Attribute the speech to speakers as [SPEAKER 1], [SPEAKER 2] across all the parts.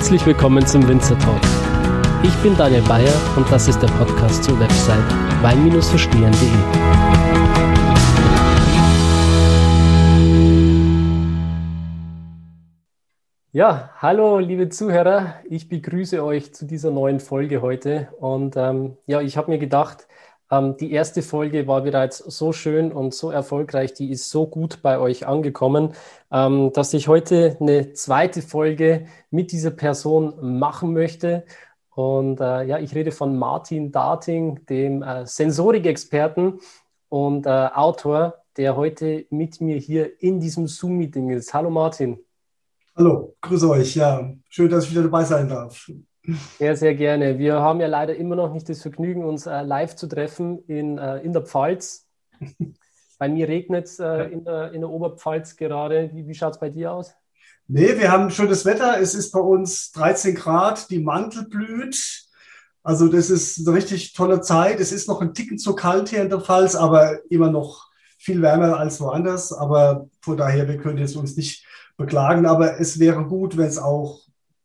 [SPEAKER 1] Herzlich willkommen zum Winzer Talk. Ich bin Daniel Bayer und das ist der Podcast zur Website wein-verstehen.de. Ja, hallo liebe Zuhörer, ich begrüße euch zu dieser neuen Folge heute und ähm, ja, ich habe mir gedacht, ähm, die erste Folge war bereits so schön und so erfolgreich, die ist so gut bei euch angekommen, ähm, dass ich heute eine zweite Folge mit dieser Person machen möchte. Und äh, ja, ich rede von Martin Darting, dem äh, Sensorikexperten und äh, Autor, der heute mit mir hier in diesem Zoom-Meeting ist. Hallo Martin.
[SPEAKER 2] Hallo, grüße euch. Ja, schön, dass ich wieder dabei sein darf.
[SPEAKER 1] Sehr, sehr gerne. Wir haben ja leider immer noch nicht das Vergnügen, uns äh, live zu treffen in, äh, in der Pfalz. Bei mir regnet es äh, in, der, in der Oberpfalz gerade. Wie, wie schaut es bei dir aus?
[SPEAKER 2] Nee, wir haben schönes Wetter. Es ist bei uns 13 Grad, die Mantel blüht. Also das ist eine richtig tolle Zeit. Es ist noch ein Ticken zu kalt hier in der Pfalz, aber immer noch viel wärmer als woanders. Aber von daher, wir können jetzt uns nicht beklagen. Aber es wäre gut, wenn es auch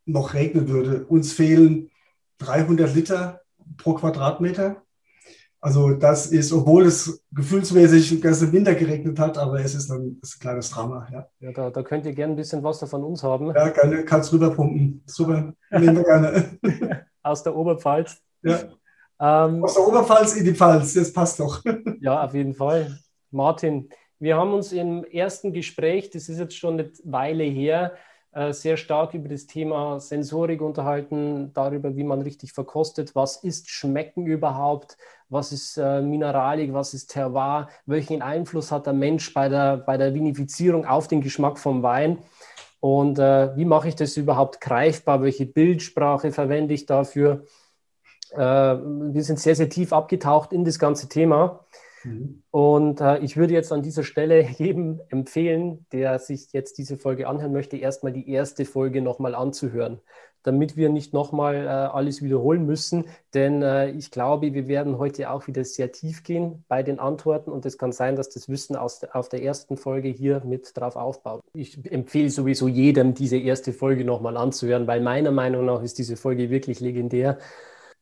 [SPEAKER 2] noch regnen würde. Uns fehlen 300 Liter pro Quadratmeter. Also das ist, obwohl es gefühlsmäßig den ganzen Winter geregnet hat, aber es ist ein, ist ein kleines Drama. Ja,
[SPEAKER 1] ja da, da, könnt ihr gerne ein bisschen Wasser von uns haben.
[SPEAKER 2] Ja, gerne, kannst rüberpumpen. Super, nehmen wir gerne.
[SPEAKER 1] Aus der Oberpfalz.
[SPEAKER 2] Ja. Ähm, Aus der Oberpfalz in die Pfalz, das passt doch.
[SPEAKER 1] ja, auf jeden Fall. Martin, wir haben uns im ersten Gespräch, das ist jetzt schon eine Weile her, sehr stark über das Thema Sensorik unterhalten, darüber, wie man richtig verkostet, was ist Schmecken überhaupt, was ist äh, Mineralik, was ist Terroir, welchen Einfluss hat der Mensch bei der, bei der Vinifizierung auf den Geschmack vom Wein? Und äh, wie mache ich das überhaupt greifbar, welche Bildsprache verwende ich dafür. Äh, wir sind sehr, sehr tief abgetaucht in das ganze Thema. Mhm. Und äh, ich würde jetzt an dieser Stelle jedem empfehlen, der sich jetzt diese Folge anhören möchte, erstmal die erste Folge nochmal anzuhören, damit wir nicht nochmal äh, alles wiederholen müssen. Denn äh, ich glaube, wir werden heute auch wieder sehr tief gehen bei den Antworten und es kann sein, dass das Wissen aus, auf der ersten Folge hier mit drauf aufbaut. Ich empfehle sowieso jedem, diese erste Folge nochmal anzuhören, weil meiner Meinung nach ist diese Folge wirklich legendär.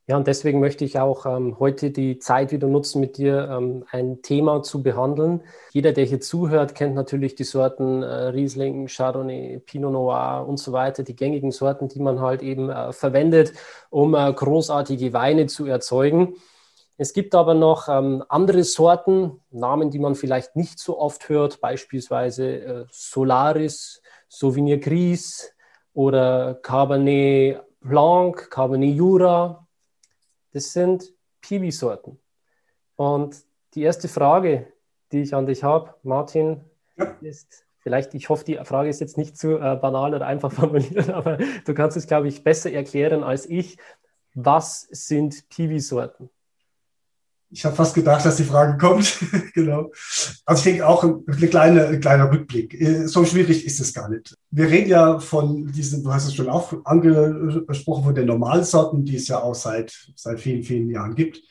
[SPEAKER 1] Ja, und deswegen möchte ich auch ähm, heute die Zeit wieder nutzen, mit dir ähm, ein Thema zu behandeln. Jeder, der hier zuhört, kennt natürlich die Sorten äh, Riesling, Chardonnay, Pinot Noir und so weiter, die gängigen Sorten, die man halt eben äh, verwendet, um äh, großartige Weine zu erzeugen. Es gibt aber noch ähm, andere Sorten, Namen, die man vielleicht nicht so oft hört, beispielsweise äh, Solaris, Sauvignon Gris oder Cabernet Blanc, Cabernet Jura, das sind Piwi-Sorten. Und die erste Frage, die ich an dich habe, Martin, ja. ist vielleicht, ich hoffe, die Frage ist jetzt nicht zu äh, banal oder einfach formuliert, aber du kannst es, glaube ich, besser erklären als ich. Was sind Piwi-Sorten?
[SPEAKER 2] Ich habe fast gedacht, dass die Frage kommt. genau. Also ich denke auch ein, kleine, ein kleiner Rückblick. Äh, so schwierig ist es gar nicht. Wir reden ja von diesen, du hast es schon auch angesprochen, von den Normalsorten, die es ja auch seit, seit vielen, vielen Jahren gibt.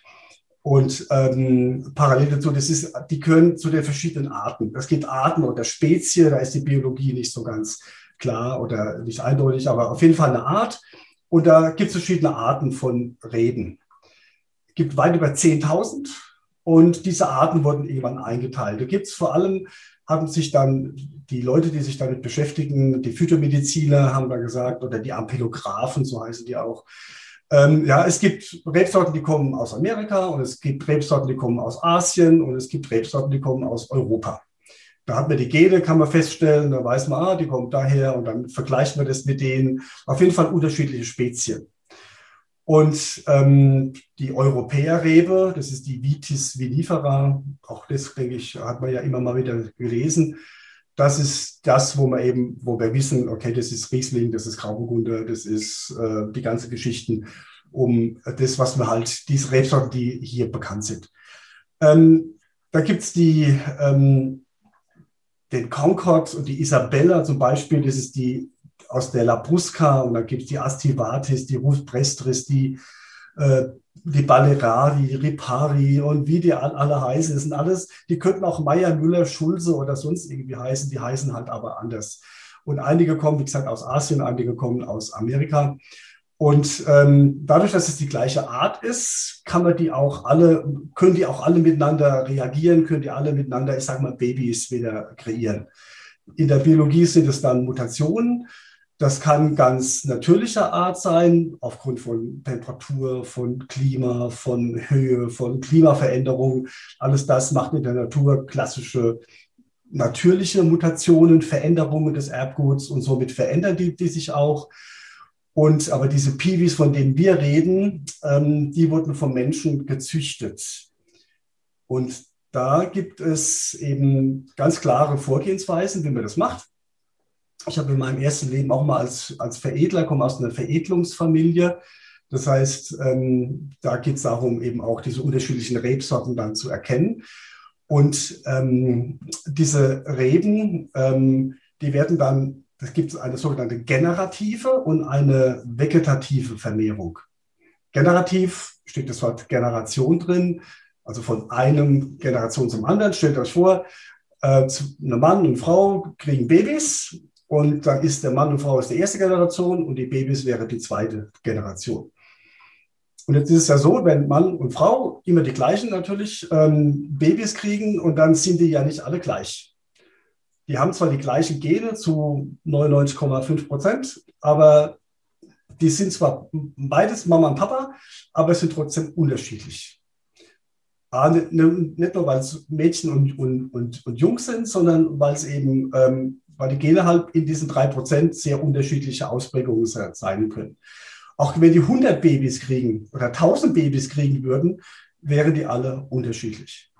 [SPEAKER 2] Und ähm, parallel dazu, das ist, die gehören zu den verschiedenen Arten. Es gibt Arten oder Spezie, da ist die Biologie nicht so ganz klar oder nicht eindeutig, aber auf jeden Fall eine Art. Und da gibt es verschiedene Arten von Reden gibt weit über 10.000 und diese Arten wurden irgendwann eingeteilt. Da gibt es vor allem, haben sich dann die Leute, die sich damit beschäftigen, die Phytomediziner haben da gesagt, oder die Ampelographen, so heißen die auch. Ähm, ja, es gibt Rebsorten, die kommen aus Amerika und es gibt Rebsorten, die kommen aus Asien und es gibt Rebsorten, die kommen aus Europa. Da hat man die Gene, kann man feststellen, da weiß man, ah, die kommen daher und dann vergleicht man das mit denen. Auf jeden Fall unterschiedliche Spezien. Und ähm, die Europäerrebe, das ist die Vitis vinifera, auch das, denke ich, hat man ja immer mal wieder gelesen. Das ist das, wo man eben, wo wir wissen, okay, das ist Riesling, das ist Grauburgunder, das ist äh, die ganze Geschichten um das, was wir halt, diese Rebsorten, die hier bekannt sind. Ähm, da gibt's die, ähm, den Concord und die Isabella zum Beispiel, das ist die aus der Labrusca und dann gibt es die Astivatis, die Rufprestris, die, äh, die Balerari, die Ripari und wie die alle heißen. Das sind alles, die könnten auch Meier, Müller, Schulze oder sonst irgendwie heißen, die heißen halt aber anders. Und einige kommen, wie gesagt, aus Asien, einige kommen aus Amerika. Und ähm, dadurch, dass es die gleiche Art ist, kann man die auch alle, können die auch alle miteinander reagieren, können die alle miteinander, ich sage mal, Babys wieder kreieren. In der Biologie sind es dann Mutationen. Das kann ganz natürlicher Art sein, aufgrund von Temperatur, von Klima, von Höhe, von Klimaveränderungen. Alles das macht in der Natur klassische natürliche Mutationen, Veränderungen des Erbguts und somit verändern die, die sich auch. Und aber diese Piwis, von denen wir reden, ähm, die wurden vom Menschen gezüchtet. Und da gibt es eben ganz klare Vorgehensweisen, wie man das macht. Ich habe in meinem ersten Leben auch mal als, als Veredler, komme aus einer Veredlungsfamilie. Das heißt, ähm, da geht es darum, eben auch diese unterschiedlichen Rebsorten dann zu erkennen. Und ähm, diese Reben, ähm, die werden dann, das gibt es eine sogenannte generative und eine vegetative Vermehrung. Generativ steht das Wort Generation drin, also von einem Generation zum anderen. Stellt euch vor, äh, eine Mann und Frau kriegen Babys und dann ist der Mann und Frau ist die erste Generation und die Babys wäre die zweite Generation. Und jetzt ist es ja so, wenn Mann und Frau immer die gleichen natürlich ähm, Babys kriegen und dann sind die ja nicht alle gleich. Die haben zwar die gleichen Gene zu 99,5 Prozent, aber die sind zwar beides Mama und Papa, aber es sind trotzdem unterschiedlich. nicht, nur, weil es Mädchen und, und, und, und Jungs sind, sondern weil es eben ähm, weil die Gene halt in diesen drei Prozent sehr unterschiedliche Ausprägungen sein können. Auch wenn die 100 Babys kriegen oder 1000 Babys kriegen würden, wären die alle unterschiedlich.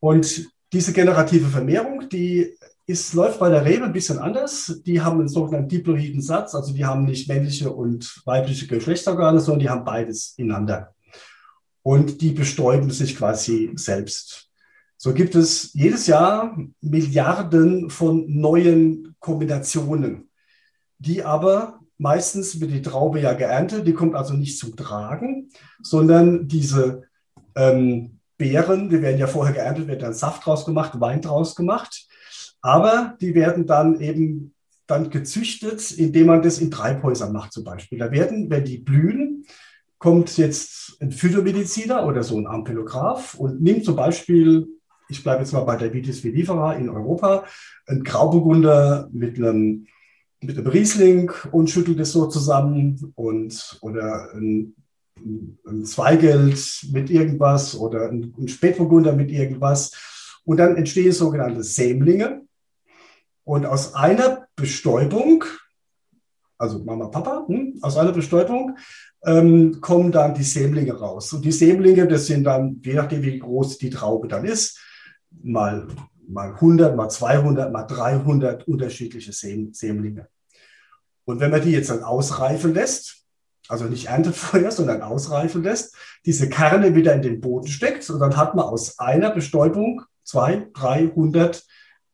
[SPEAKER 2] Und diese generative Vermehrung, die ist, läuft bei der Rebe ein bisschen anders. Die haben einen sogenannten diploiden Satz, also die haben nicht männliche und weibliche Geschlechtsorgane, sondern die haben beides ineinander. Und die bestäuben sich quasi selbst. So gibt es jedes Jahr Milliarden von neuen Kombinationen, die aber meistens wird die Traube ja geerntet, die kommt also nicht zum Tragen, sondern diese ähm, Beeren, die werden ja vorher geerntet, wird dann Saft draus gemacht, Wein draus gemacht, aber die werden dann eben dann gezüchtet, indem man das in Treibhäusern macht zum Beispiel. Da werden, wenn die blühen, kommt jetzt ein Phytomediziner oder so ein Ampelograph und nimmt zum Beispiel ich bleibe jetzt mal bei der Vitis vinifera in Europa, ein Grauburgunder mit einem, mit einem Riesling und schüttelt es so zusammen und oder ein, ein Zweigeld mit irgendwas oder ein, ein Spätburgunder mit irgendwas. Und dann entstehen sogenannte Sämlinge. Und aus einer Bestäubung, also Mama, Papa, hm, aus einer Bestäubung ähm, kommen dann die Sämlinge raus. Und die Sämlinge, das sind dann, je nachdem, wie groß die Traube dann ist, mal, mal 100, mal 200, mal 300 unterschiedliche Sämlinge. Und wenn man die jetzt dann ausreifen lässt, also nicht erntet vorher, sondern ausreifen lässt, diese Kerne wieder in den Boden steckt und dann hat man aus einer Bestäubung 200, 300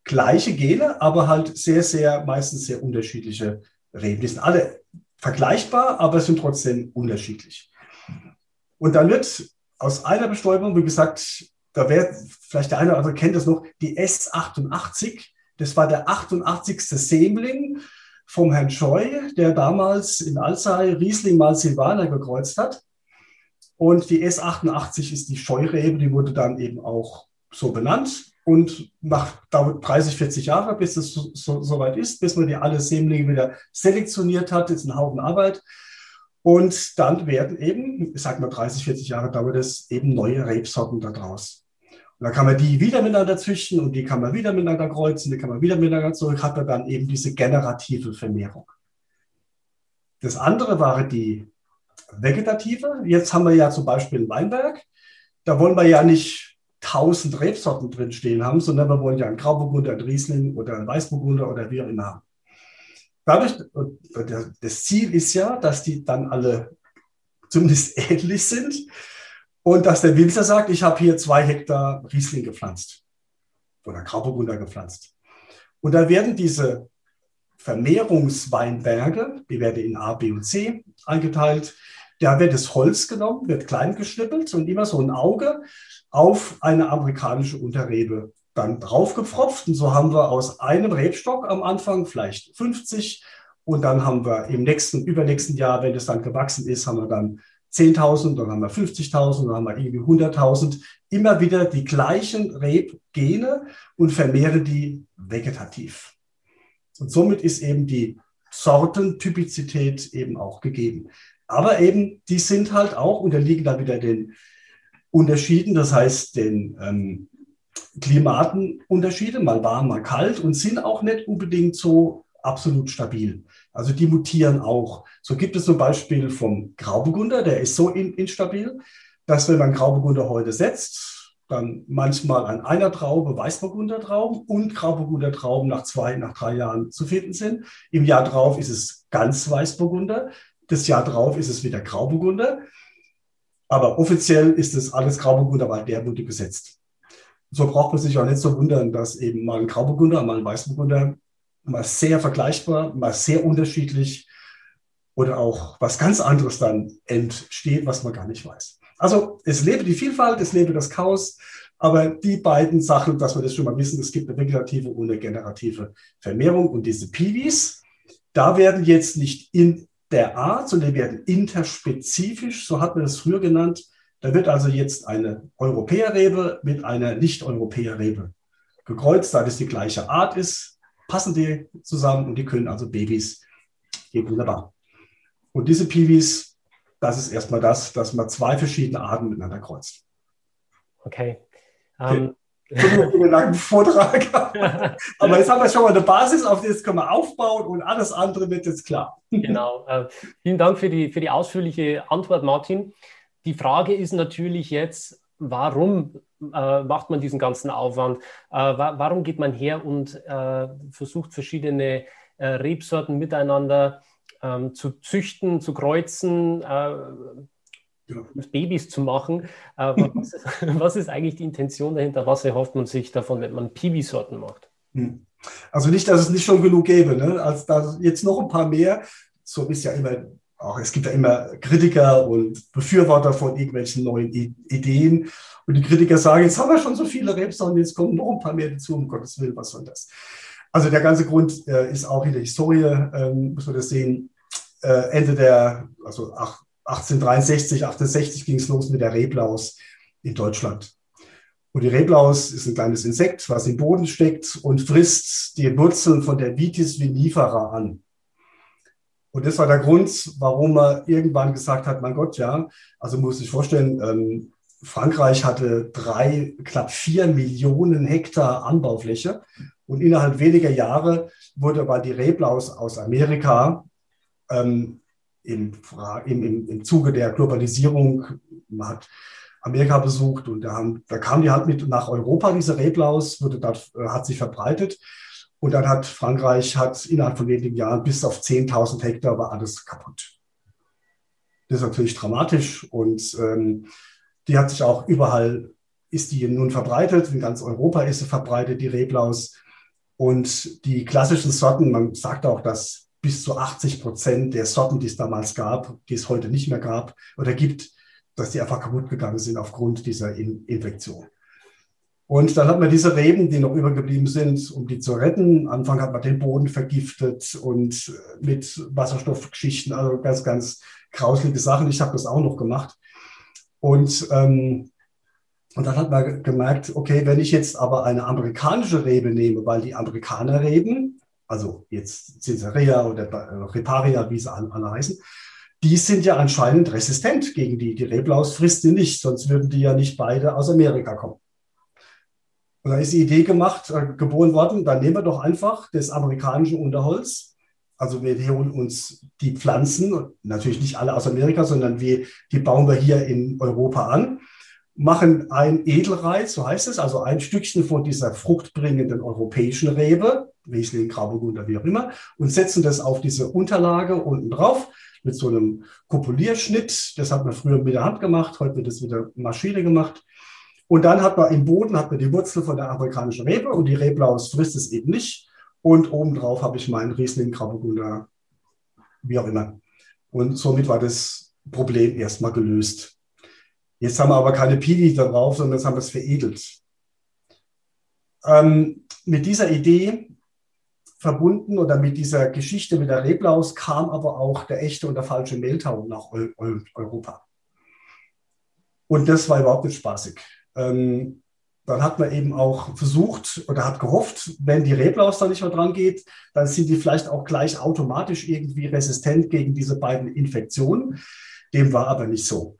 [SPEAKER 2] gleiche Gene, aber halt sehr, sehr, meistens sehr unterschiedliche Reben. Die sind alle vergleichbar, aber sind trotzdem unterschiedlich. Und dann wird aus einer Bestäubung, wie gesagt, da wäre vielleicht der eine oder andere kennt das noch, die S88. Das war der 88. Sämling vom Herrn Scheu, der damals in Alzey Riesling mal Silvaner gekreuzt hat. Und die S88 ist die Scheurebe, die wurde dann eben auch so benannt. Und nach dauert 30, 40 Jahre, bis es so, so, so, ist, bis man die alle Sämlinge wieder selektioniert hat. Ist ein Haufen Arbeit. Und dann werden eben, ich sag mal 30, 40 Jahre dauert es, eben neue Rebsorten daraus. Und dann kann man die wieder miteinander züchten und die kann man wieder miteinander kreuzen, die kann man wieder miteinander zurück, hat man dann eben diese generative Vermehrung. Das andere war die vegetative. Jetzt haben wir ja zum Beispiel ein Weinberg. Da wollen wir ja nicht tausend Rebsorten drin stehen haben, sondern wir wollen ja einen Grauburgunder, einen Riesling oder einen Weißburgunder oder wie auch immer haben. Dadurch, das Ziel ist ja, dass die dann alle zumindest ähnlich sind und dass der Winzer sagt, ich habe hier zwei Hektar Riesling gepflanzt oder Grauburgunder gepflanzt. Und da werden diese Vermehrungsweinberge, die werden in A, B und C eingeteilt. Da wird das Holz genommen, wird klein geschnippelt und immer so ein Auge auf eine amerikanische Unterrebe dann draufgepfropft und so haben wir aus einem Rebstock am Anfang vielleicht 50 und dann haben wir im nächsten, übernächsten Jahr, wenn es dann gewachsen ist, haben wir dann 10.000, dann haben wir 50.000, dann haben wir irgendwie 100.000. Immer wieder die gleichen Rebgene und vermehren die vegetativ. Und somit ist eben die Sortentypizität eben auch gegeben. Aber eben, die sind halt auch, unterliegen dann wieder den Unterschieden, das heißt den ähm, Klimatenunterschiede, mal warm, mal kalt und sind auch nicht unbedingt so absolut stabil. Also die mutieren auch. So gibt es zum Beispiel vom Grauburgunder, der ist so in, instabil, dass wenn man Grauburgunder heute setzt, dann manchmal an einer Traube Weißburgunder Trauben und Grauburgunder Trauben nach zwei, nach drei Jahren zu finden sind. Im Jahr drauf ist es ganz Weißburgunder. Das Jahr drauf ist es wieder Grauburgunder. Aber offiziell ist es alles Grauburgunder, weil der wurde gesetzt. So braucht man sich auch nicht so wundern, dass eben mal ein Grauburgunder, mal ein Weißburgunder mal sehr vergleichbar, mal sehr unterschiedlich oder auch was ganz anderes dann entsteht, was man gar nicht weiß. Also es lebe die Vielfalt, es lebe das Chaos, aber die beiden Sachen, dass wir das schon mal wissen, es gibt eine vegetative und eine generative Vermehrung und diese Piwis, da werden jetzt nicht in der Art, sondern die werden interspezifisch, so hat man das früher genannt. Da wird also jetzt eine Europäerrebe mit einer Nicht-Europäerrebe gekreuzt, da das die gleiche Art ist, passen die zusammen und die können also Babys. Geht wunderbar. Und diese Piwis, das ist erstmal das, dass man zwei verschiedene Arten miteinander kreuzt.
[SPEAKER 1] Okay. Um,
[SPEAKER 2] einen langen Vortrag. Aber jetzt haben wir schon mal eine Basis, auf die können wir aufbauen und alles andere wird jetzt klar.
[SPEAKER 1] Genau. Äh, vielen Dank für die, für die ausführliche Antwort, Martin. Die Frage ist natürlich jetzt, warum äh, macht man diesen ganzen Aufwand? Äh, wa warum geht man her und äh, versucht verschiedene äh, Rebsorten miteinander ähm, zu züchten, zu kreuzen? Äh. Babys zu machen. Äh, was, ist, was, ist, eigentlich die Intention dahinter? Was erhofft man sich davon, wenn man Piwi-Sorten macht? Hm.
[SPEAKER 2] Also nicht, dass es nicht schon genug gäbe, ne? als da jetzt noch ein paar mehr. So ist ja immer, auch es gibt ja immer Kritiker und Befürworter von irgendwelchen neuen Ideen. Und die Kritiker sagen, jetzt haben wir schon so viele Rebsorten, jetzt kommen noch ein paar mehr dazu, um Gottes Willen, was soll das? Also der ganze Grund äh, ist auch in der Historie, ähm, muss man das sehen, äh, Ende der, also ach, 1863, 68 ging es los mit der Reblaus in Deutschland. Und die Reblaus ist ein kleines Insekt, was im Boden steckt und frisst die Wurzeln von der Vitis vinifera an. Und das war der Grund, warum man irgendwann gesagt hat, mein Gott, ja, also muss ich vorstellen, ähm, Frankreich hatte drei, knapp vier Millionen Hektar Anbaufläche und innerhalb weniger Jahre wurde aber die Reblaus aus Amerika ähm, im, im, im Zuge der Globalisierung, man hat Amerika besucht und da, haben, da kam die halt mit nach Europa, diese Reblaus, wurde dort, äh, hat sich verbreitet. Und dann hat Frankreich hat innerhalb von wenigen Jahren bis auf 10.000 Hektar war alles kaputt. Das ist natürlich dramatisch und ähm, die hat sich auch überall, ist die nun verbreitet, in ganz Europa ist sie verbreitet, die Reblaus. Und die klassischen Sorten, man sagt auch, dass bis zu 80 Prozent der Sorten, die es damals gab, die es heute nicht mehr gab oder gibt, dass die einfach kaputt gegangen sind aufgrund dieser In Infektion. Und dann hat man diese Reben, die noch übergeblieben sind, um die zu retten. Anfang hat man den Boden vergiftet und mit Wasserstoffgeschichten, also ganz, ganz grauslige Sachen. Ich habe das auch noch gemacht. Und, ähm, und dann hat man gemerkt, okay, wenn ich jetzt aber eine amerikanische Rebe nehme, weil die Amerikaner Reben also jetzt Caesarea oder äh, Reparia, wie sie alle heißen, die sind ja anscheinend resistent gegen die. Die Reblaus frisst sie nicht, sonst würden die ja nicht beide aus Amerika kommen. Und da ist die Idee gemacht, äh, geboren worden, dann nehmen wir doch einfach das amerikanische Unterholz. Also wir holen uns die Pflanzen, natürlich nicht alle aus Amerika, sondern wir, die bauen wir hier in Europa an, machen ein Edelreiz, so heißt es, also ein Stückchen von dieser fruchtbringenden europäischen Rebe, Riesling, Grauburgunder, wie auch immer, und setzen das auf diese Unterlage unten drauf mit so einem Kopulierschnitt. Das hat man früher mit der Hand gemacht, heute wird das mit der Maschine gemacht. Und dann hat man im Boden hat man die Wurzel von der amerikanischen Rebe und die Reblaus frisst es eben nicht. Und obendrauf habe ich meinen Riesling, Grauburgunder, wie auch immer. Und somit war das Problem erstmal gelöst. Jetzt haben wir aber keine Pili da drauf, sondern jetzt haben wir es veredelt. ähm, mit dieser Idee verbunden oder mit dieser Geschichte mit der Reblaus kam aber auch der echte und der falsche Mehltau nach Eu Eu Europa. Und das war überhaupt nicht spaßig. Ähm, dann hat man eben auch versucht oder hat gehofft, wenn die Reblaus da nicht mehr dran geht, dann sind die vielleicht auch gleich automatisch irgendwie resistent gegen diese beiden Infektionen. Dem war aber nicht so.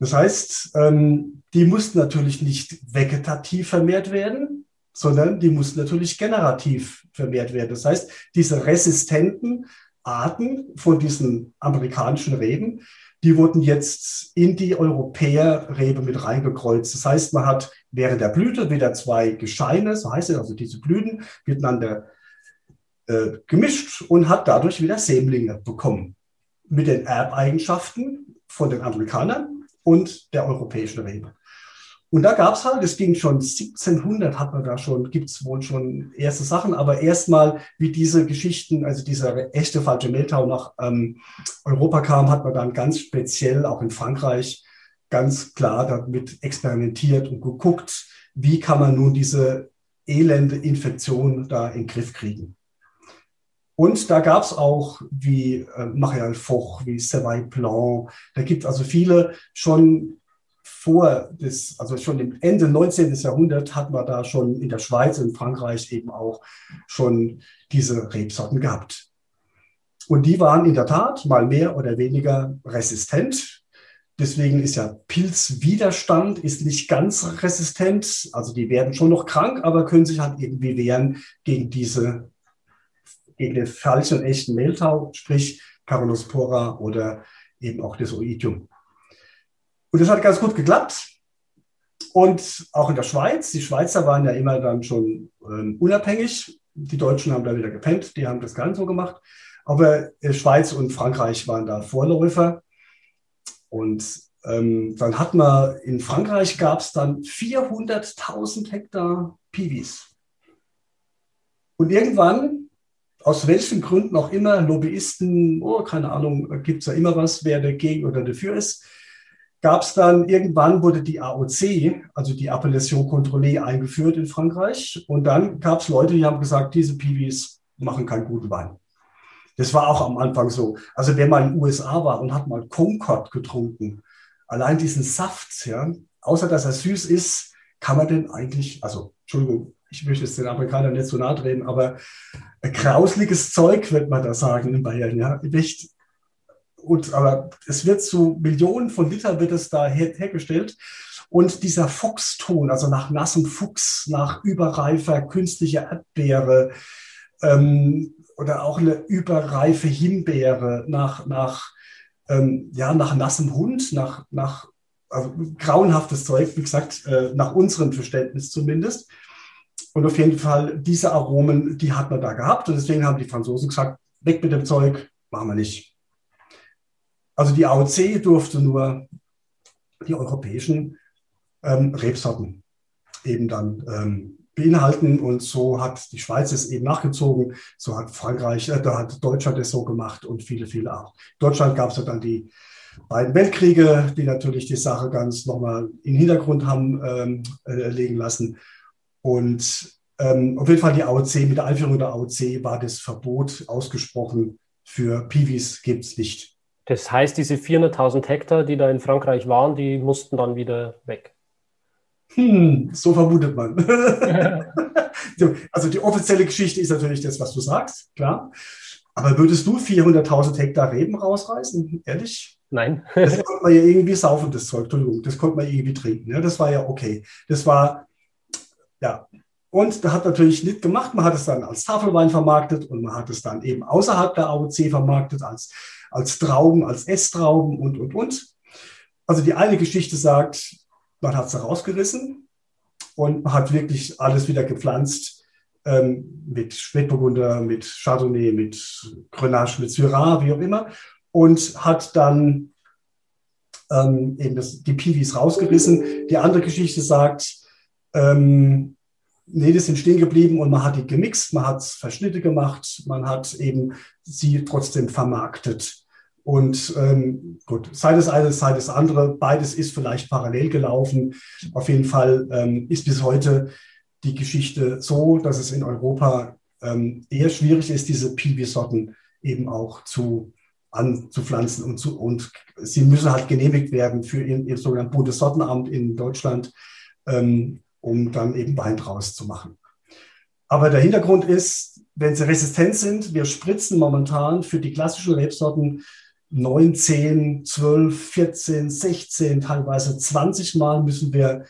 [SPEAKER 2] Das heißt, ähm, die mussten natürlich nicht vegetativ vermehrt werden, sondern die mussten natürlich generativ vermehrt werden. Das heißt, diese resistenten Arten von diesen amerikanischen Reben, die wurden jetzt in die Europäerrebe mit reingekreuzt. Das heißt, man hat während der Blüte wieder zwei Gescheine, so heißt es, also diese Blüten miteinander äh, gemischt und hat dadurch wieder Sämlinge bekommen. Mit den Erbeigenschaften von den Amerikanern und der europäischen Rebe. Und da gab es halt, es ging schon 1700, hat man da schon, gibt es wohl schon erste Sachen, aber erstmal, wie diese Geschichten, also dieser echte falsche Mehltau nach ähm, Europa kam, hat man dann ganz speziell auch in Frankreich ganz klar damit experimentiert und geguckt, wie kann man nun diese elende Infektion da in den Griff kriegen. Und da gab es auch wie äh, Marial Foch, wie Servais Plan, da gibt es also viele schon vor des, also schon Ende 19. Jahrhundert hat man da schon in der Schweiz, in Frankreich eben auch schon diese Rebsorten gehabt. Und die waren in der Tat mal mehr oder weniger resistent. Deswegen ist ja Pilzwiderstand ist nicht ganz resistent. Also die werden schon noch krank, aber können sich halt irgendwie wehren gegen diese, gegen den falschen und echten Mehltau, sprich Caronospora oder eben auch das Oidium. Und das hat ganz gut geklappt. Und auch in der Schweiz, die Schweizer waren ja immer dann schon ähm, unabhängig. Die Deutschen haben da wieder gepennt, die haben das gar nicht so gemacht. Aber äh, Schweiz und Frankreich waren da Vorläufer. Und ähm, dann hat man in Frankreich gab es dann 400.000 Hektar Piwis. Und irgendwann, aus welchen Gründen auch immer, Lobbyisten, oh, keine Ahnung, gibt es ja immer was, wer dagegen oder dafür ist, gab es dann, irgendwann wurde die AOC, also die Appellation Contrôlée, eingeführt in Frankreich. Und dann gab es Leute, die haben gesagt, diese Piwis machen keinen guten Wein. Das war auch am Anfang so. Also wer mal in den USA war und hat mal Concord getrunken, allein diesen Saft, ja, außer dass er süß ist, kann man den eigentlich, also Entschuldigung, ich möchte jetzt den Amerikanern nicht so nahe treten, aber grausliges Zeug, wird man da sagen in Bayern, ja, echt und, aber es wird zu Millionen von Liter wird es da her, hergestellt. Und dieser Fuchston, also nach nassem Fuchs, nach überreifer künstlicher Erdbeere ähm, oder auch eine überreife Himbeere, nach, nach, ähm, ja, nach nassem Hund, nach, nach also grauenhaftes Zeug, wie gesagt, äh, nach unserem Verständnis zumindest. Und auf jeden Fall, diese Aromen, die hat man da gehabt. Und deswegen haben die Franzosen gesagt, weg mit dem Zeug, machen wir nicht. Also die AOC durfte nur die europäischen ähm, Rebsorten eben dann ähm, beinhalten. Und so hat die Schweiz es eben nachgezogen. So hat Frankreich, äh, da hat Deutschland es so gemacht und viele, viele auch. In Deutschland gab es ja dann die beiden Weltkriege, die natürlich die Sache ganz nochmal in den Hintergrund haben ähm, äh, legen lassen. Und ähm, auf jeden Fall die AOC, mit der Einführung der AOC war das Verbot ausgesprochen für Piwis gibt es nicht.
[SPEAKER 1] Das heißt, diese 400.000 Hektar, die da in Frankreich waren, die mussten dann wieder weg.
[SPEAKER 2] Hm, so vermutet man. also die offizielle Geschichte ist natürlich das, was du sagst, klar. Aber würdest du 400.000 Hektar Reben rausreißen? Ehrlich?
[SPEAKER 1] Nein.
[SPEAKER 2] das konnte man ja irgendwie saufen, das Zeug, Entschuldigung, das konnte man irgendwie trinken. Ja, das war ja okay. Das war, ja. Und da hat natürlich nicht gemacht. Man hat es dann als Tafelwein vermarktet und man hat es dann eben außerhalb der AOC vermarktet als als Trauben, als Esstrauben und, und, und. Also die eine Geschichte sagt, man hat es rausgerissen und hat wirklich alles wieder gepflanzt ähm, mit Spätburgunder, mit Chardonnay, mit Grenache, mit Syrah, wie auch immer und hat dann ähm, eben das, die Piwis rausgerissen. Die andere Geschichte sagt, ähm, nee, die sind stehen geblieben und man hat die gemixt, man hat Verschnitte gemacht, man hat eben sie trotzdem vermarktet. Und ähm, gut, sei das eine, sei das andere, beides ist vielleicht parallel gelaufen. Auf jeden Fall ähm, ist bis heute die Geschichte so, dass es in Europa ähm, eher schwierig ist, diese Piwi-Sorten eben auch zu anzupflanzen und, zu, und sie müssen halt genehmigt werden für ihr, ihr sogenanntes Bundessortenamt in Deutschland, ähm, um dann eben Wein draus zu machen. Aber der Hintergrund ist, wenn sie resistent sind, wir spritzen momentan für die klassischen Rebsorten 9, 10, 12, 14, 16, teilweise 20 Mal müssen wir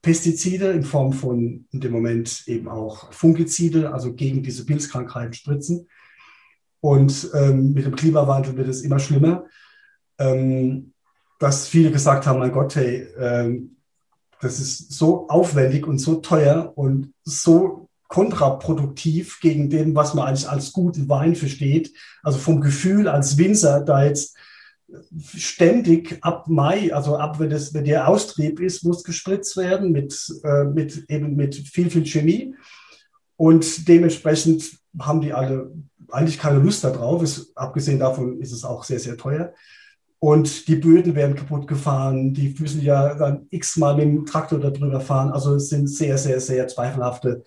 [SPEAKER 2] Pestizide in Form von in dem Moment eben auch Fungizide, also gegen diese Pilzkrankheiten spritzen. Und ähm, mit dem Klimawandel wird es immer schlimmer, ähm, dass viele gesagt haben, mein Gott, hey, ähm, das ist so aufwendig und so teuer und so kontraproduktiv gegen dem, was man eigentlich als guten Wein versteht. Also vom Gefühl als Winzer, da jetzt ständig ab Mai, also ab wenn, das, wenn der Austrieb ist, muss gespritzt werden mit, äh, mit eben mit viel, viel Chemie. Und dementsprechend haben die alle eigentlich keine Lust darauf. Ist, abgesehen davon ist es auch sehr, sehr teuer. Und die Böden werden kaputt gefahren. Die müssen ja dann x-mal mit dem Traktor darüber fahren. Also es sind sehr, sehr, sehr zweifelhafte,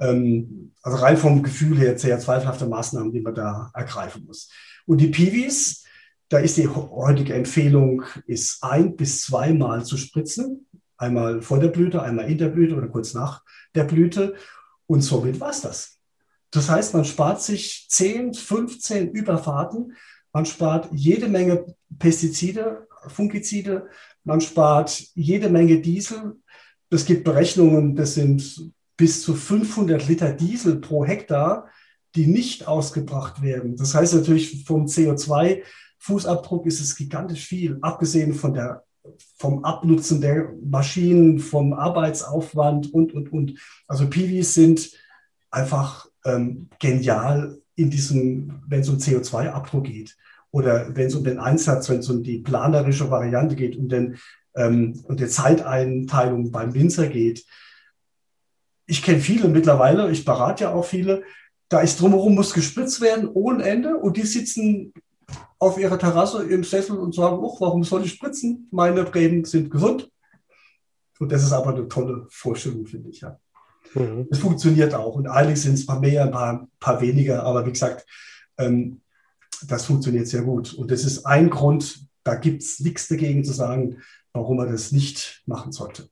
[SPEAKER 2] ähm, also rein vom Gefühl her sehr zweifelhafte Maßnahmen, die man da ergreifen muss. Und die Piwis, da ist die heutige Empfehlung, ist ein bis zweimal zu spritzen. Einmal vor der Blüte, einmal in der Blüte oder kurz nach der Blüte. Und somit war es das. Das heißt, man spart sich 10, 15 Überfahrten, man spart jede Menge Pestizide, Fungizide, man spart jede Menge Diesel. Es gibt Berechnungen, das sind bis zu 500 Liter Diesel pro Hektar, die nicht ausgebracht werden. Das heißt natürlich vom CO2-Fußabdruck ist es gigantisch viel, abgesehen von der, vom Abnutzen der Maschinen, vom Arbeitsaufwand und, und, und. Also PVs sind einfach ähm, genial in diesem, wenn es um CO2-Abdruck geht oder wenn es um den Einsatz, wenn es um die planerische Variante geht um den, ähm, und die Zeiteinteilung beim Winzer geht. Ich kenne viele mittlerweile, ich berate ja auch viele, da ist drumherum muss gespritzt werden ohne Ende und die sitzen auf ihrer Terrasse im Sessel und sagen, oh, warum soll ich spritzen? Meine Reben sind gesund. Und das ist aber eine tolle Vorstellung, finde ich, ja. Mhm. Es funktioniert auch. Und eigentlich sind es ein paar mehr, ein paar, paar weniger. Aber wie gesagt, ähm, das funktioniert sehr gut. Und das ist ein Grund, da gibt es nichts dagegen zu sagen, warum man das nicht machen sollte.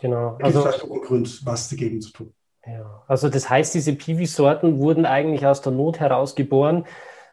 [SPEAKER 1] Genau.
[SPEAKER 2] Also, vielleicht auch ein Grund, was dagegen zu tun.
[SPEAKER 1] Ja, also das heißt, diese Piwi-Sorten wurden eigentlich aus der Not heraus geboren,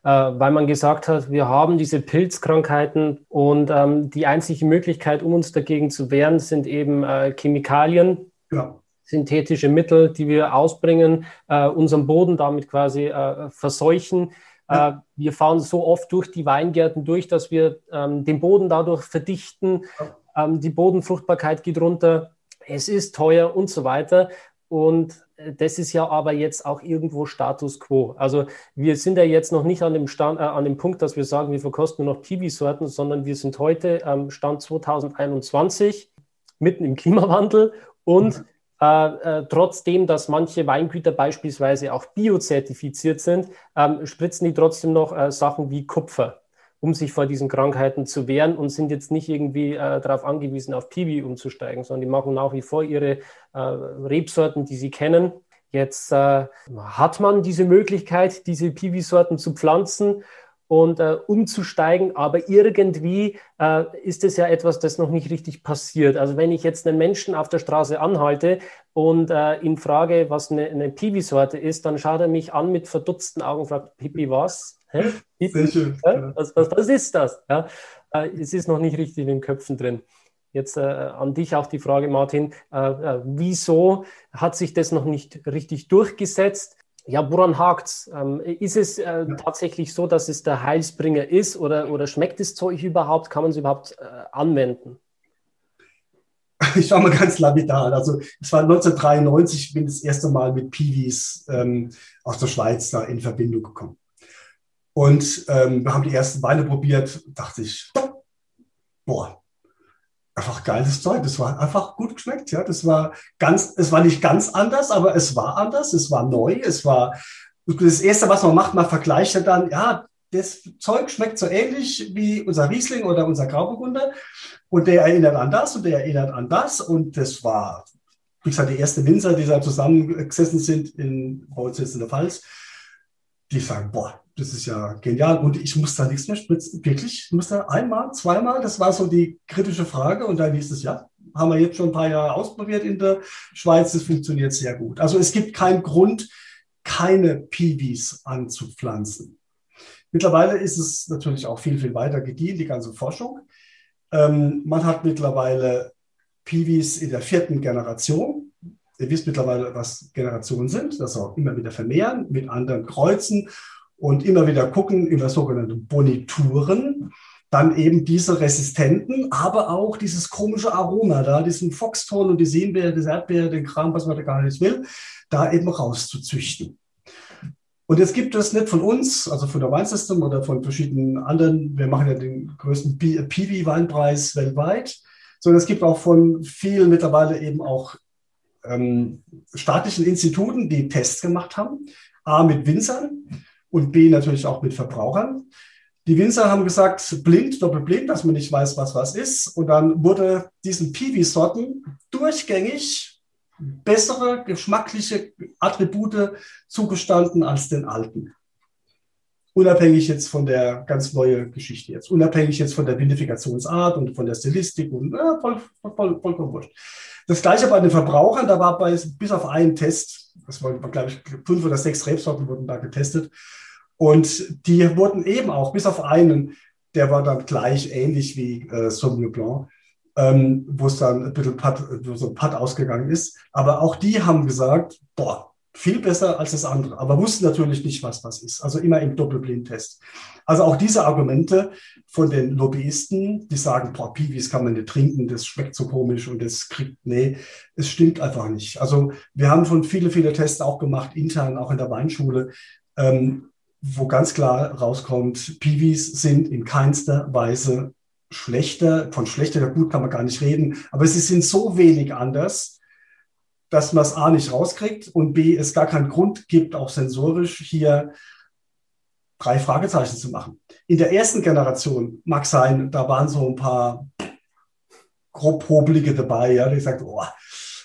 [SPEAKER 1] äh, weil man gesagt hat, wir haben diese Pilzkrankheiten und ähm, die einzige Möglichkeit, um uns dagegen zu wehren, sind eben äh, Chemikalien. Ja synthetische Mittel, die wir ausbringen, äh, unseren Boden damit quasi äh, verseuchen. Ja. Äh, wir fahren so oft durch die Weingärten durch, dass wir ähm, den Boden dadurch verdichten. Ja. Ähm, die Bodenfruchtbarkeit geht runter. Es ist teuer und so weiter. Und äh, das ist ja aber jetzt auch irgendwo Status quo. Also wir sind ja jetzt noch nicht an dem, Stand, äh, an dem Punkt, dass wir sagen, wir verkosten nur noch Kiwi-Sorten, sondern wir sind heute am Stand 2021 mitten im Klimawandel und mhm. Äh, äh, trotzdem, dass manche Weingüter beispielsweise auch biozertifiziert sind, ähm, spritzen die trotzdem noch äh, Sachen wie Kupfer, um sich vor diesen Krankheiten zu wehren und sind jetzt nicht irgendwie äh, darauf angewiesen, auf Piwi umzusteigen, sondern die machen nach wie vor ihre äh, Rebsorten, die sie kennen. Jetzt äh, hat man diese Möglichkeit, diese Piwi-Sorten zu pflanzen und äh, umzusteigen. Aber irgendwie äh, ist es ja etwas, das noch nicht richtig passiert. Also wenn ich jetzt einen Menschen auf der Straße anhalte und äh, ihn frage, was eine, eine Piwi-Sorte ist, dann schaut er mich an mit verdutzten Augen und fragt, Pipi was? Hä? Pipi? Schön, ja? was, was, was, ist das? Ja? Äh, es ist noch nicht richtig in den Köpfen drin. Jetzt äh, an dich auch die Frage, Martin, äh, äh, wieso hat sich das noch nicht richtig durchgesetzt? Ja, woran hakt's? Ähm, ist es äh, tatsächlich so, dass es der Heilsbringer ist oder, oder schmeckt das Zeug überhaupt? Kann man es überhaupt äh, anwenden?
[SPEAKER 2] Ich schaue mal ganz lapidar. Also es war 1993, ich bin das erste Mal mit Piwis ähm, aus der Schweiz da in Verbindung gekommen. Und ähm, wir haben die ersten Weine probiert, dachte ich, boah, einfach geiles Zeug. Das war einfach gut geschmeckt. Ja, das war ganz, es war nicht ganz anders, aber es war anders. Es war neu. Es war das erste, was man macht, man vergleicht ja dann, ja, das Zeug schmeckt so ähnlich wie unser Riesling oder unser Grauburgunder und der erinnert an das und der erinnert an das und das war wie gesagt, die ersten Winzer, die da zusammengesessen sind in, bei jetzt in der Pfalz, die sagen, boah, das ist ja genial und ich muss da nichts mehr spritzen. Wirklich? Ich muss da einmal, zweimal? Das war so die kritische Frage und dann hieß es, ja, haben wir jetzt schon ein paar Jahre ausprobiert in der Schweiz, das funktioniert sehr gut. Also es gibt keinen Grund, keine Piwis anzupflanzen. Mittlerweile ist es natürlich auch viel, viel weiter gediehen, die ganze Forschung. Ähm, man hat mittlerweile Piwis in der vierten Generation. Ihr wisst mittlerweile, was Generationen sind, das auch immer wieder vermehren, mit anderen kreuzen und immer wieder gucken über sogenannte Bonituren. Dann eben diese resistenten, aber auch dieses komische Aroma da, diesen Foxton und die Seenbeere, das Erdbeere, den Kram, was man da gar nicht will, da eben rauszuzüchten. Und jetzt gibt es nicht von uns, also von der Wine System oder von verschiedenen anderen, wir machen ja den größten PV-Weinpreis weltweit, sondern es gibt auch von vielen mittlerweile eben auch ähm, staatlichen Instituten, die Tests gemacht haben. A mit Winzern und B natürlich auch mit Verbrauchern. Die Winzer haben gesagt, blind, doppelblind, dass man nicht weiß, was was ist. Und dann wurde diesen Piwi-Sorten durchgängig bessere geschmackliche Attribute zugestanden als den alten. Unabhängig jetzt von der ganz neuen Geschichte jetzt. Unabhängig jetzt von der Vinifikationsart und von der Stilistik und äh, voll, voll, vollkommen wurscht. Das gleiche bei den Verbrauchern, da war bei, bis auf einen Test, das waren, glaube ich, fünf oder sechs Rebsorten wurden da getestet. Und die wurden eben auch, bis auf einen, der war dann gleich ähnlich wie äh, Sauvignon Blanc, ähm, wo es dann ein bisschen Putt, so Putt ausgegangen ist. Aber auch die haben gesagt, boah, viel besser als das andere, aber wussten natürlich nicht, was das ist. Also immer im Doppelblindtest. Also auch diese Argumente von den Lobbyisten, die sagen, boah, Piwis kann man nicht trinken, das schmeckt so komisch und das kriegt, nee, es stimmt einfach nicht. Also wir haben schon viele, viele Tests auch gemacht, intern, auch in der Weinschule, ähm, wo ganz klar rauskommt, Piwis sind in keinster Weise schlechter, von schlechter oder gut kann man gar nicht reden, aber sie sind so wenig anders, dass man es A nicht rauskriegt und B es gar keinen Grund gibt, auch sensorisch hier drei Fragezeichen zu machen. In der ersten Generation mag sein, da waren so ein paar grob Hobelige dabei, ja, die sagt, oh,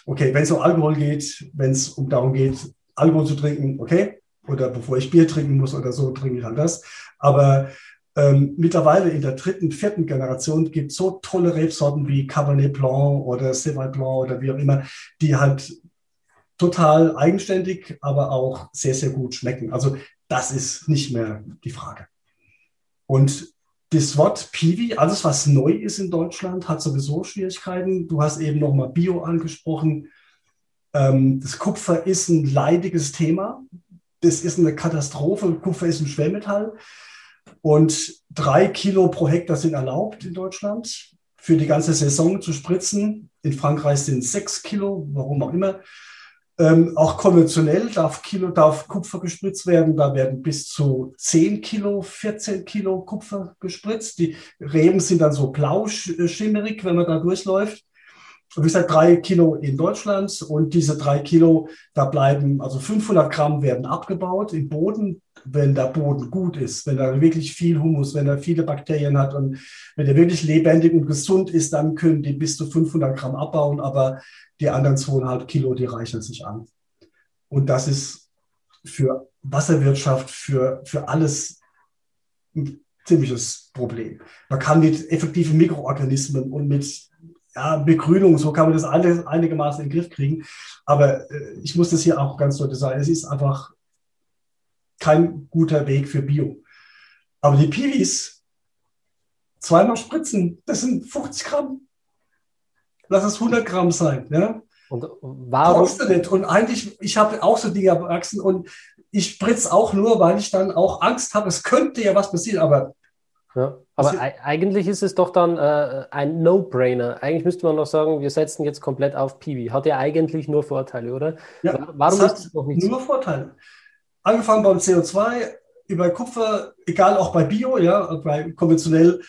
[SPEAKER 2] okay, wenn es um Alkohol geht, wenn es um darum geht, Alkohol zu trinken, okay, oder bevor ich Bier trinken muss oder so, trinke ich halt das. Aber ähm, mittlerweile in der dritten, vierten Generation gibt es so tolle Rebsorten wie Cabernet Blanc oder Syrah Blanc oder wie auch immer, die halt total eigenständig, aber auch sehr, sehr gut schmecken. Also das ist nicht mehr die Frage. Und das Wort Piwi, alles was neu ist in Deutschland, hat sowieso Schwierigkeiten. Du hast eben nochmal Bio angesprochen. Ähm, das Kupfer ist ein leidiges Thema. Das ist eine Katastrophe. Kupfer ist ein Schwermetall. Und drei Kilo pro Hektar sind erlaubt in Deutschland für die ganze Saison zu spritzen. In Frankreich sind sechs Kilo, warum auch immer. Ähm, auch konventionell darf, Kilo, darf Kupfer gespritzt werden. Da werden bis zu 10 Kilo, 14 Kilo Kupfer gespritzt. Die Reben sind dann so blau schimmerig, wenn man da durchläuft wie gesagt, drei Kilo in Deutschland und diese drei Kilo, da bleiben, also 500 Gramm werden abgebaut im Boden, wenn der Boden gut ist, wenn er wirklich viel Humus, wenn er viele Bakterien hat und wenn er wirklich lebendig und gesund ist, dann können die bis zu 500 Gramm abbauen, aber die anderen zweieinhalb Kilo, die reichen sich an. Und das ist für Wasserwirtschaft, für, für alles ein ziemliches Problem. Man kann mit effektiven Mikroorganismen und mit ja, Begrünung, so kann man das alles einigermaßen in den Griff kriegen. Aber äh, ich muss das hier auch ganz deutlich sagen, es ist einfach kein guter Weg für Bio. Aber die Piwis, zweimal spritzen, das sind 50 Gramm. Lass es 100 Gramm sein. Ja?
[SPEAKER 1] Und warum?
[SPEAKER 2] Brauchst du nicht. Und eigentlich, ich habe auch so Dinge erwachsen und ich spritze auch nur, weil ich dann auch Angst habe, es könnte ja was passieren, aber
[SPEAKER 1] ja, aber also, eigentlich ist es doch dann äh, ein No-Brainer. Eigentlich müsste man noch sagen, wir setzen jetzt komplett auf Piwi. Hat ja eigentlich nur Vorteile, oder?
[SPEAKER 2] Ja, Warum ist es noch nicht Nur so? Vorteile. Angefangen beim CO2, über Kupfer, egal auch bei Bio, ja, bei konventionell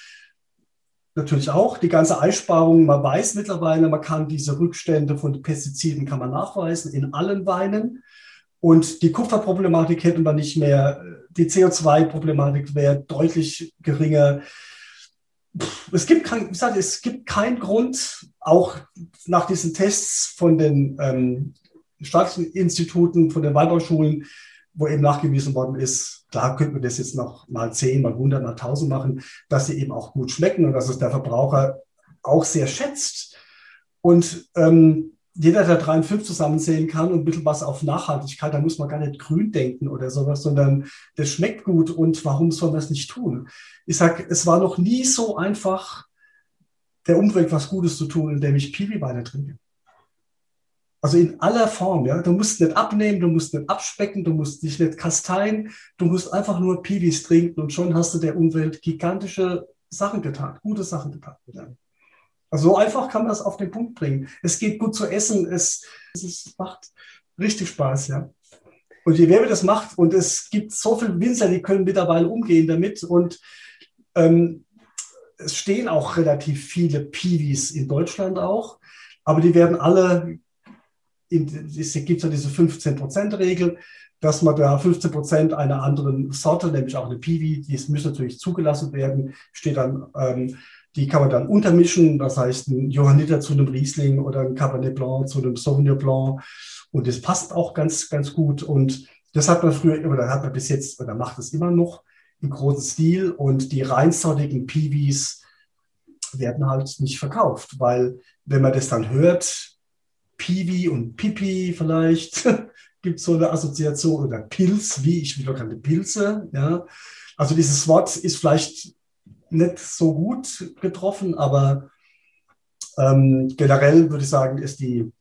[SPEAKER 2] natürlich auch. Die ganze Eisparung, man weiß mittlerweile, man kann diese Rückstände von Pestiziden kann man nachweisen in allen Weinen. Und die Kupferproblematik hätten wir nicht mehr. Die CO2-Problematik wäre deutlich geringer. es gibt kein, sage, es gibt keinen Grund, auch nach diesen Tests von den ähm, staatlichen Instituten, von den Weinbauschulen, wo eben nachgewiesen worden ist, klar könnte man das jetzt noch mal 10, mal 100, mal 1000 machen, dass sie eben auch gut schmecken und dass es der Verbraucher auch sehr schätzt. Und ähm, jeder, der 3 und 5 zusammenzählen kann und ein bisschen was auf Nachhaltigkeit, da muss man gar nicht grün denken oder sowas, sondern das schmeckt gut und warum soll man es nicht tun? Ich sage, es war noch nie so einfach, der Umwelt was Gutes zu tun, indem ich Piwi-Weine trinke. Also in aller Form, ja. Du musst nicht abnehmen, du musst nicht abspecken, du musst dich nicht kasteien, du musst einfach nur Piwis trinken und schon hast du der Umwelt gigantische Sachen getan, gute Sachen getan. Ja. Also so einfach kann man das auf den Punkt bringen. Es geht gut zu essen, es, es macht richtig Spaß, ja. Und je mehr das macht, und es gibt so viele Winzer, die können mittlerweile umgehen damit und ähm, es stehen auch relativ viele Piwis in Deutschland auch, aber die werden alle, in, es gibt ja diese 15%-Regel, dass man da 15 Prozent einer anderen Sorte, nämlich auch eine Piwi, die müssen natürlich zugelassen werden, steht dann ähm, die kann man dann untermischen, das heißt ein Johanniter zu einem Riesling oder ein Cabernet Blanc zu einem Sauvignon Blanc. Und das passt auch ganz, ganz gut. Und das hat man früher, oder hat man bis jetzt, oder macht es immer noch im großen Stil. Und die reinsortigen Piwis werden halt nicht verkauft, weil wenn man das dann hört, Piwi und Pipi vielleicht, gibt so eine Assoziation oder Pilz, wie ich wieder kannte, Pilze. Ja. Also dieses Wort ist vielleicht nicht so gut getroffen, aber ähm, generell würde ich sagen, ist die,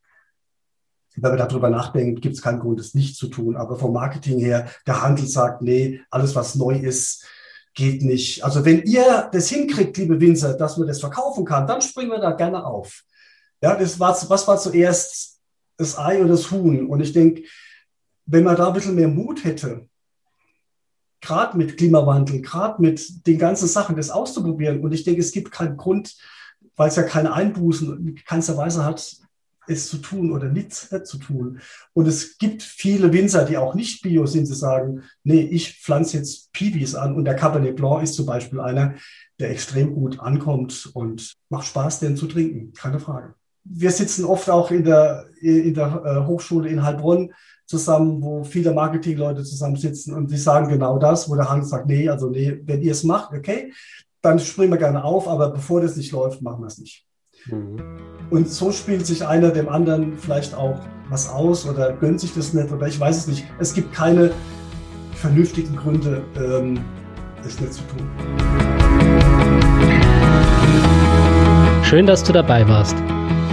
[SPEAKER 2] wenn man darüber nachdenkt, gibt es keinen Grund, es nicht zu tun. Aber vom Marketing her, der Handel sagt, nee, alles, was neu ist, geht nicht. Also wenn ihr das hinkriegt, liebe Winzer, dass man das verkaufen kann, dann springen wir da gerne auf. Ja, das war, was war zuerst das Ei oder das Huhn? Und ich denke, wenn man da ein bisschen mehr Mut hätte, gerade mit Klimawandel, gerade mit den ganzen Sachen, das auszuprobieren. Und ich denke, es gibt keinen Grund, weil es ja keine Einbußen in keinster Weise hat, es zu tun oder nichts zu tun. Und es gibt viele Winzer, die auch nicht bio sind, die sagen, nee, ich pflanze jetzt Piwis an. Und der Cabernet Blanc ist zum Beispiel einer, der extrem gut ankommt und macht Spaß, den zu trinken. Keine Frage. Wir sitzen oft auch in der, in der äh, Hochschule in Heilbronn zusammen, wo viele Marketingleute zusammensitzen und die sagen genau das, wo der Hans sagt, nee, also nee, wenn ihr es macht, okay, dann springen wir gerne auf, aber bevor das nicht läuft, machen wir es nicht. Mhm. Und so spielt sich einer dem anderen vielleicht auch was aus oder gönnt sich das nicht oder ich weiß es nicht. Es gibt keine vernünftigen Gründe, ähm, das nicht zu tun.
[SPEAKER 1] Schön, dass du dabei warst.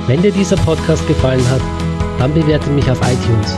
[SPEAKER 1] Wenn dir dieser Podcast gefallen hat, dann bewerte mich auf iTunes